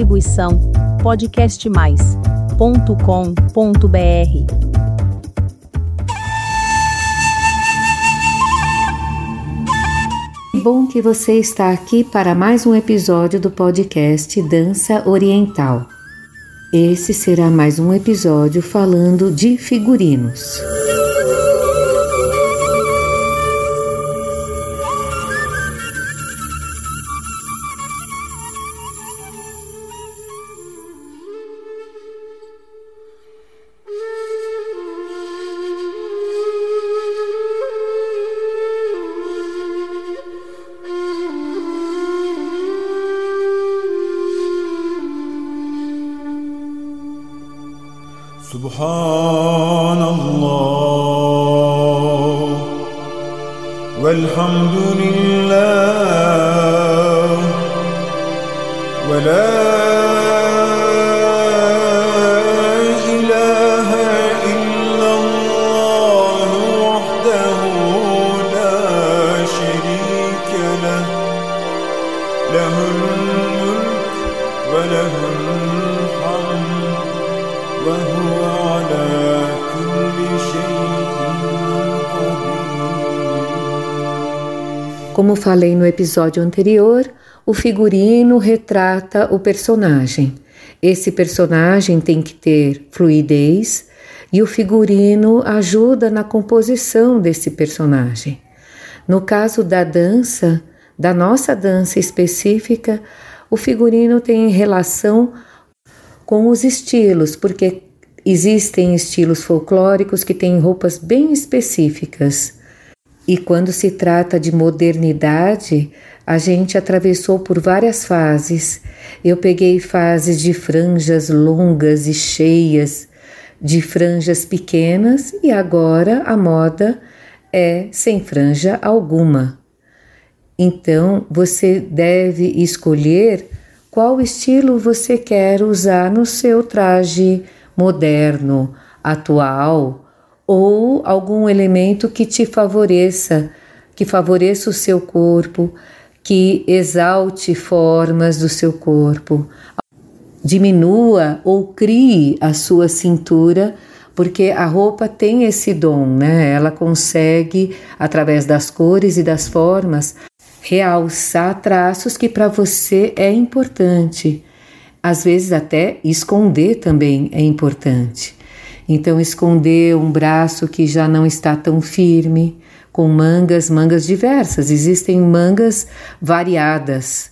Distribuição podcastmais.com.br. Bom que você está aqui para mais um episódio do podcast Dança Oriental. Esse será mais um episódio falando de figurinos. سبحان الله والحمد لله ولا Como falei no episódio anterior, o figurino retrata o personagem. Esse personagem tem que ter fluidez e o figurino ajuda na composição desse personagem. No caso da dança, da nossa dança específica, o figurino tem relação com os estilos, porque existem estilos folclóricos que têm roupas bem específicas. E quando se trata de modernidade, a gente atravessou por várias fases. Eu peguei fases de franjas longas e cheias, de franjas pequenas, e agora a moda é sem franja alguma. Então você deve escolher qual estilo você quer usar no seu traje moderno, atual ou algum elemento que te favoreça, que favoreça o seu corpo, que exalte formas do seu corpo, diminua ou crie a sua cintura, porque a roupa tem esse dom, né? Ela consegue, através das cores e das formas, realçar traços que para você é importante. Às vezes até esconder também é importante. Então esconder um braço que já não está tão firme, com mangas, mangas diversas, existem mangas variadas.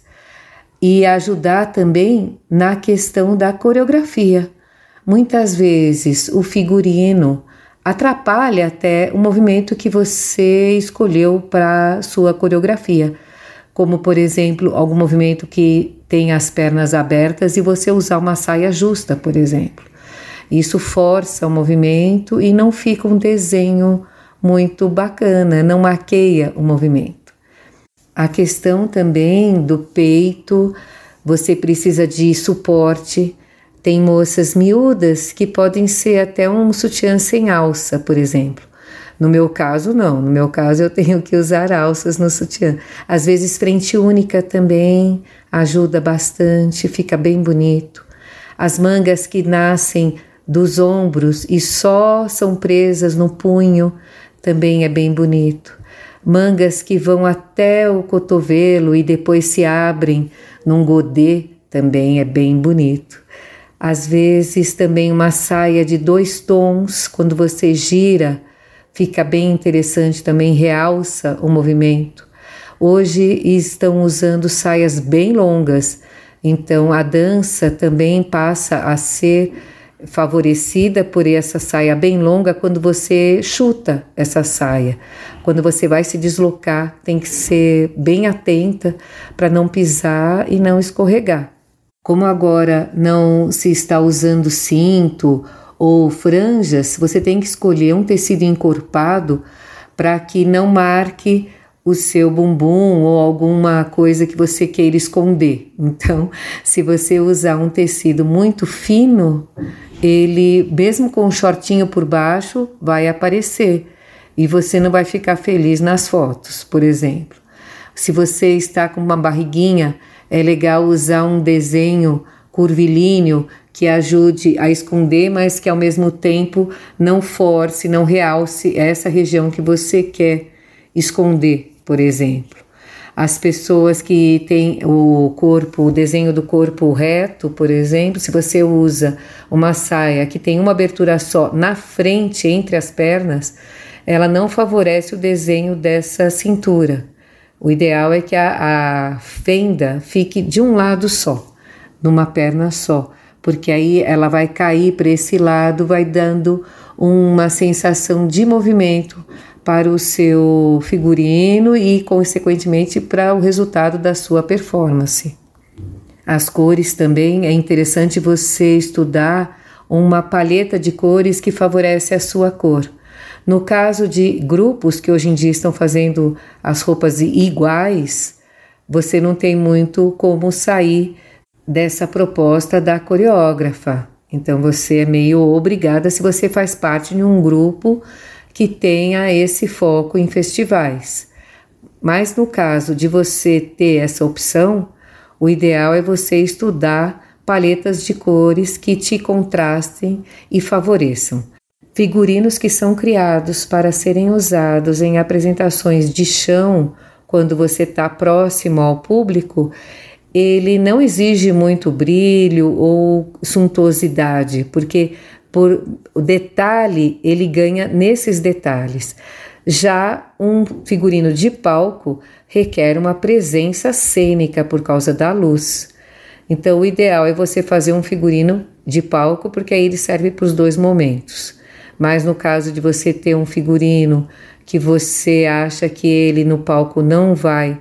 E ajudar também na questão da coreografia. Muitas vezes o figurino atrapalha até o movimento que você escolheu para sua coreografia, como por exemplo, algum movimento que tem as pernas abertas e você usar uma saia justa, por exemplo. Isso força o movimento e não fica um desenho muito bacana, não maqueia o movimento. A questão também do peito, você precisa de suporte. Tem moças miúdas que podem ser até um sutiã sem alça, por exemplo. No meu caso, não. No meu caso, eu tenho que usar alças no sutiã. Às vezes, frente única também ajuda bastante, fica bem bonito. As mangas que nascem dos ombros e só são presas no punho também é bem bonito mangas que vão até o cotovelo e depois se abrem num godê, também é bem bonito. Às vezes também uma saia de dois tons, quando você gira, fica bem interessante também, realça o movimento. Hoje estão usando saias bem longas, então a dança também passa a ser favorecida por essa saia bem longa quando você chuta essa saia. Quando você vai se deslocar, tem que ser bem atenta para não pisar e não escorregar. Como agora não se está usando cinto ou franjas, você tem que escolher um tecido encorpado para que não marque o seu bumbum ou alguma coisa que você queira esconder. Então, se você usar um tecido muito fino, ele, mesmo com um shortinho por baixo, vai aparecer e você não vai ficar feliz nas fotos, por exemplo. Se você está com uma barriguinha, é legal usar um desenho curvilíneo que ajude a esconder, mas que ao mesmo tempo não force, não realce essa região que você quer esconder, por exemplo. As pessoas que têm o corpo, o desenho do corpo reto, por exemplo, se você usa uma saia que tem uma abertura só na frente entre as pernas, ela não favorece o desenho dessa cintura. O ideal é que a, a fenda fique de um lado só, numa perna só porque aí ela vai cair para esse lado, vai dando uma sensação de movimento para o seu figurino e, consequentemente, para o resultado da sua performance. As cores também é interessante você estudar uma paleta de cores que favorece a sua cor. No caso de grupos que hoje em dia estão fazendo as roupas iguais, você não tem muito como sair dessa proposta da coreógrafa. Então você é meio obrigada se você faz parte de um grupo que tenha esse foco em festivais. Mas no caso de você ter essa opção, o ideal é você estudar paletas de cores que te contrastem e favoreçam. Figurinos que são criados para serem usados em apresentações de chão quando você está próximo ao público, ele não exige muito brilho ou suntuosidade, porque por o detalhe ele ganha nesses detalhes. Já um figurino de palco requer uma presença cênica por causa da luz. Então, o ideal é você fazer um figurino de palco, porque aí ele serve para os dois momentos. Mas no caso de você ter um figurino que você acha que ele no palco não vai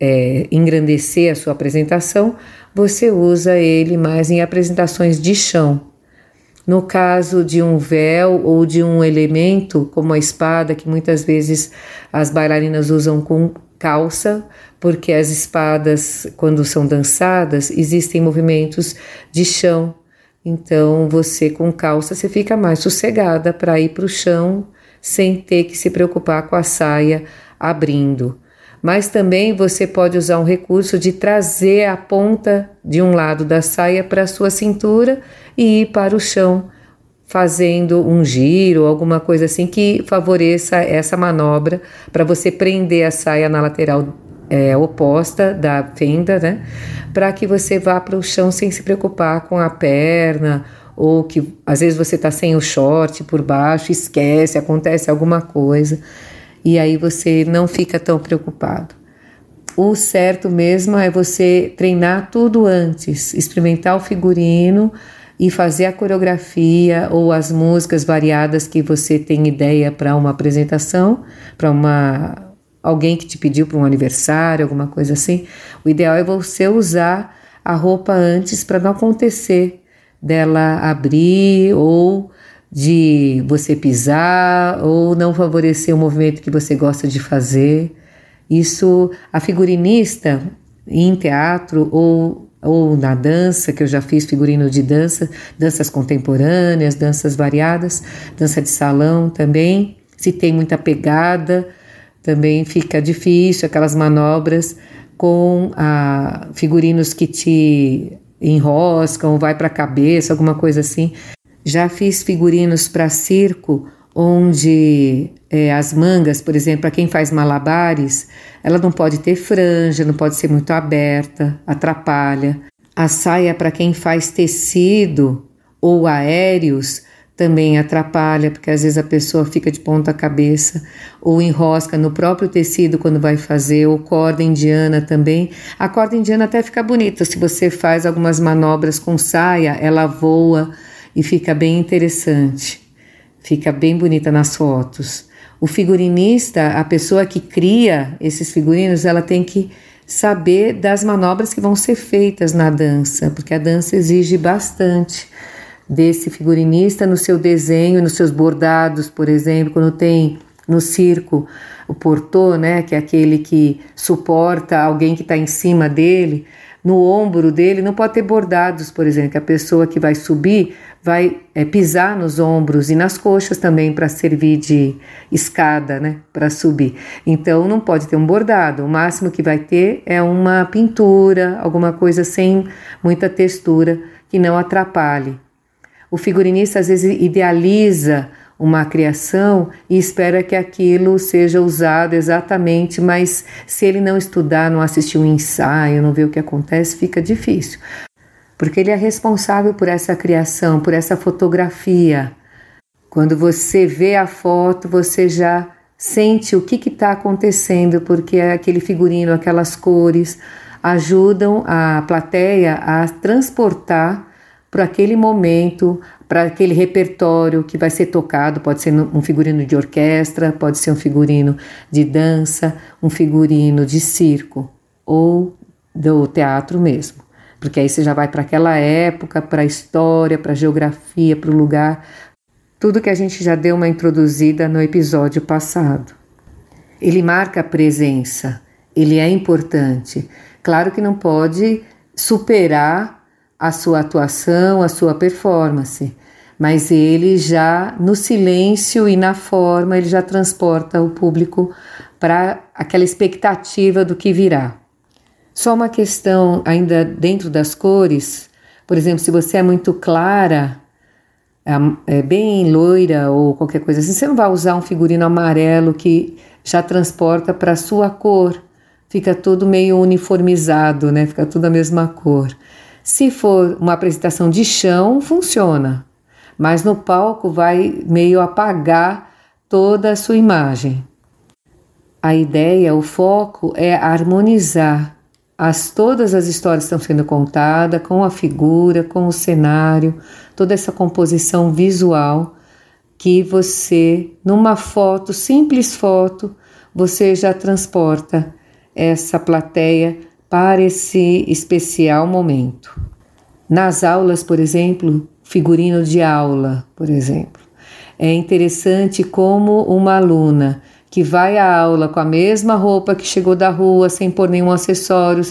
é, engrandecer a sua apresentação, você usa ele mais em apresentações de chão. No caso de um véu ou de um elemento, como a espada, que muitas vezes as bailarinas usam com calça, porque as espadas, quando são dançadas, existem movimentos de chão. Então, você com calça, você fica mais sossegada para ir para o chão sem ter que se preocupar com a saia abrindo mas também você pode usar um recurso de trazer a ponta de um lado da saia para a sua cintura e ir para o chão, fazendo um giro, alguma coisa assim que favoreça essa manobra para você prender a saia na lateral é, oposta da fenda, né? Para que você vá para o chão sem se preocupar com a perna ou que às vezes você está sem o short por baixo, esquece, acontece alguma coisa e aí você não fica tão preocupado. O certo mesmo é você treinar tudo antes, experimentar o figurino e fazer a coreografia ou as músicas variadas que você tem ideia para uma apresentação, para uma alguém que te pediu para um aniversário, alguma coisa assim. O ideal é você usar a roupa antes para não acontecer dela abrir ou de você pisar ou não favorecer o movimento que você gosta de fazer. Isso, a figurinista em teatro ou, ou na dança, que eu já fiz figurino de dança, danças contemporâneas, danças variadas, dança de salão também. Se tem muita pegada, também fica difícil aquelas manobras com ah, figurinos que te enroscam, vai para a cabeça, alguma coisa assim. Já fiz figurinos para circo onde é, as mangas, por exemplo, para quem faz malabares, ela não pode ter franja, não pode ser muito aberta, atrapalha. A saia para quem faz tecido ou aéreos também atrapalha, porque às vezes a pessoa fica de ponta cabeça ou enrosca no próprio tecido quando vai fazer, ou corda indiana também. A corda indiana até fica bonita, se você faz algumas manobras com saia, ela voa e fica bem interessante, fica bem bonita nas fotos. O figurinista, a pessoa que cria esses figurinos, ela tem que saber das manobras que vão ser feitas na dança, porque a dança exige bastante desse figurinista no seu desenho, nos seus bordados, por exemplo, quando tem no circo o portor, né, que é aquele que suporta alguém que está em cima dele, no ombro dele não pode ter bordados, por exemplo, que a pessoa que vai subir vai é, pisar nos ombros e nas coxas também para servir de escada, né, para subir. Então não pode ter um bordado, o máximo que vai ter é uma pintura, alguma coisa sem muita textura que não atrapalhe. O figurinista às vezes idealiza uma criação e espera que aquilo seja usado exatamente, mas se ele não estudar, não assistir um ensaio, não ver o que acontece, fica difícil. Porque ele é responsável por essa criação, por essa fotografia. Quando você vê a foto, você já sente o que está acontecendo, porque aquele figurino, aquelas cores ajudam a plateia a transportar para aquele momento, para aquele repertório que vai ser tocado. Pode ser um figurino de orquestra, pode ser um figurino de dança, um figurino de circo ou do teatro mesmo. Porque aí você já vai para aquela época, para a história, para a geografia, para o lugar, tudo que a gente já deu uma introduzida no episódio passado. Ele marca a presença, ele é importante. Claro que não pode superar a sua atuação, a sua performance, mas ele já no silêncio e na forma ele já transporta o público para aquela expectativa do que virá. Só uma questão ainda dentro das cores, por exemplo, se você é muito clara, é, é bem loira ou qualquer coisa assim, você não vai usar um figurino amarelo que já transporta para a sua cor. Fica tudo meio uniformizado, né? Fica tudo a mesma cor. Se for uma apresentação de chão, funciona, mas no palco vai meio apagar toda a sua imagem. A ideia, o foco é harmonizar as todas as histórias estão sendo contadas com a figura, com o cenário, toda essa composição visual que você, numa foto, simples foto, você já transporta essa plateia para esse especial momento. Nas aulas, por exemplo, figurino de aula, por exemplo, é interessante como uma aluna que vai à aula com a mesma roupa que chegou da rua, sem pôr nenhum acessório,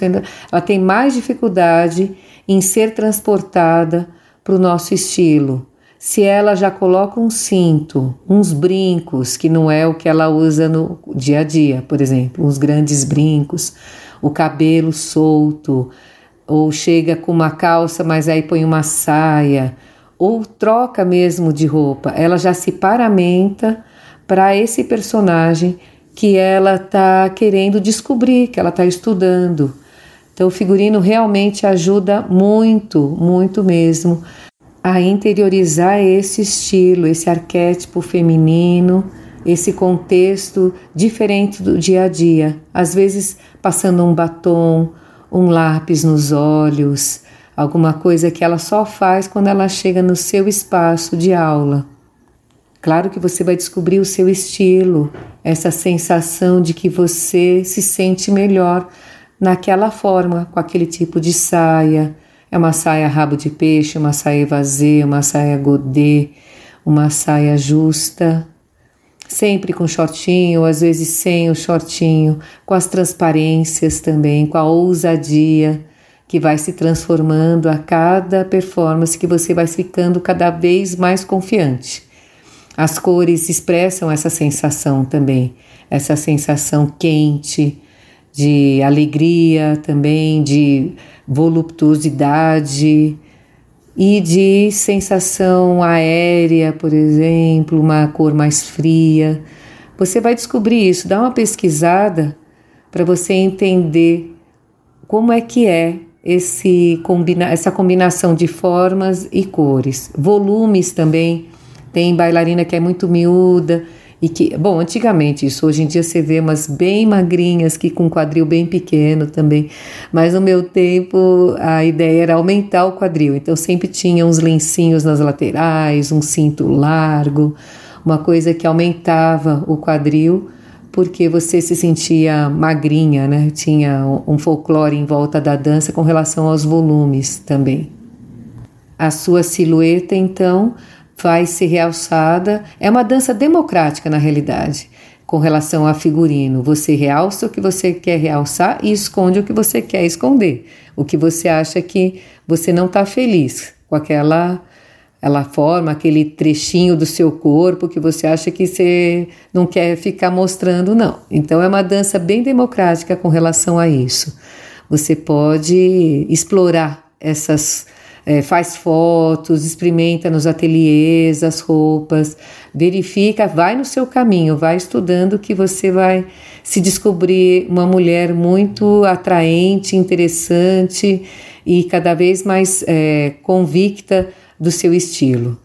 ela tem mais dificuldade em ser transportada para o nosso estilo. Se ela já coloca um cinto, uns brincos, que não é o que ela usa no dia a dia, por exemplo, uns grandes brincos, o cabelo solto, ou chega com uma calça, mas aí põe uma saia, ou troca mesmo de roupa, ela já se paramenta para esse personagem que ela está querendo descobrir, que ela está estudando. Então, o figurino realmente ajuda muito, muito mesmo a interiorizar esse estilo, esse arquétipo feminino esse contexto diferente do dia a dia. Às vezes, passando um batom, um lápis nos olhos, alguma coisa que ela só faz quando ela chega no seu espaço de aula. Claro que você vai descobrir o seu estilo, essa sensação de que você se sente melhor naquela forma, com aquele tipo de saia. É uma saia rabo de peixe, uma saia vazia, uma saia godê, uma saia justa, sempre com shortinho, às vezes sem o shortinho, com as transparências também, com a ousadia que vai se transformando a cada performance que você vai ficando cada vez mais confiante. As cores expressam essa sensação também, essa sensação quente, de alegria também, de voluptuosidade, e de sensação aérea, por exemplo, uma cor mais fria. Você vai descobrir isso, dá uma pesquisada para você entender como é que é esse combina essa combinação de formas e cores. Volumes também. Tem bailarina que é muito miúda, e que, bom, antigamente isso, hoje em dia você vê umas bem magrinhas que com quadril bem pequeno também, mas no meu tempo a ideia era aumentar o quadril, então sempre tinha uns lencinhos nas laterais, um cinto largo, uma coisa que aumentava o quadril porque você se sentia magrinha, né? Tinha um folclore em volta da dança com relação aos volumes também. A sua silhueta, então, vai ser realçada. É uma dança democrática na realidade, com relação a figurino. Você realça o que você quer realçar e esconde o que você quer esconder. O que você acha que você não está feliz com aquela ela forma aquele trechinho do seu corpo que você acha que você não quer ficar mostrando, não. Então é uma dança bem democrática com relação a isso. Você pode explorar essas é, faz fotos, experimenta nos ateliês as roupas, verifica, vai no seu caminho, vai estudando que você vai se descobrir uma mulher muito atraente, interessante e cada vez mais é, convicta do seu estilo.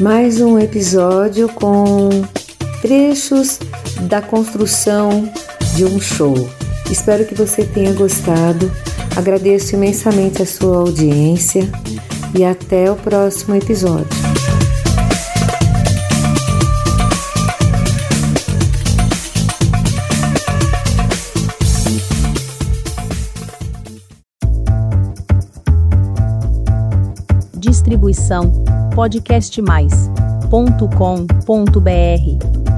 mais episódio com trechos da construção de um show. Espero que você tenha gostado. Agradeço imensamente a sua audiência e até o próximo episódio. Distribuição podcastmais.com.br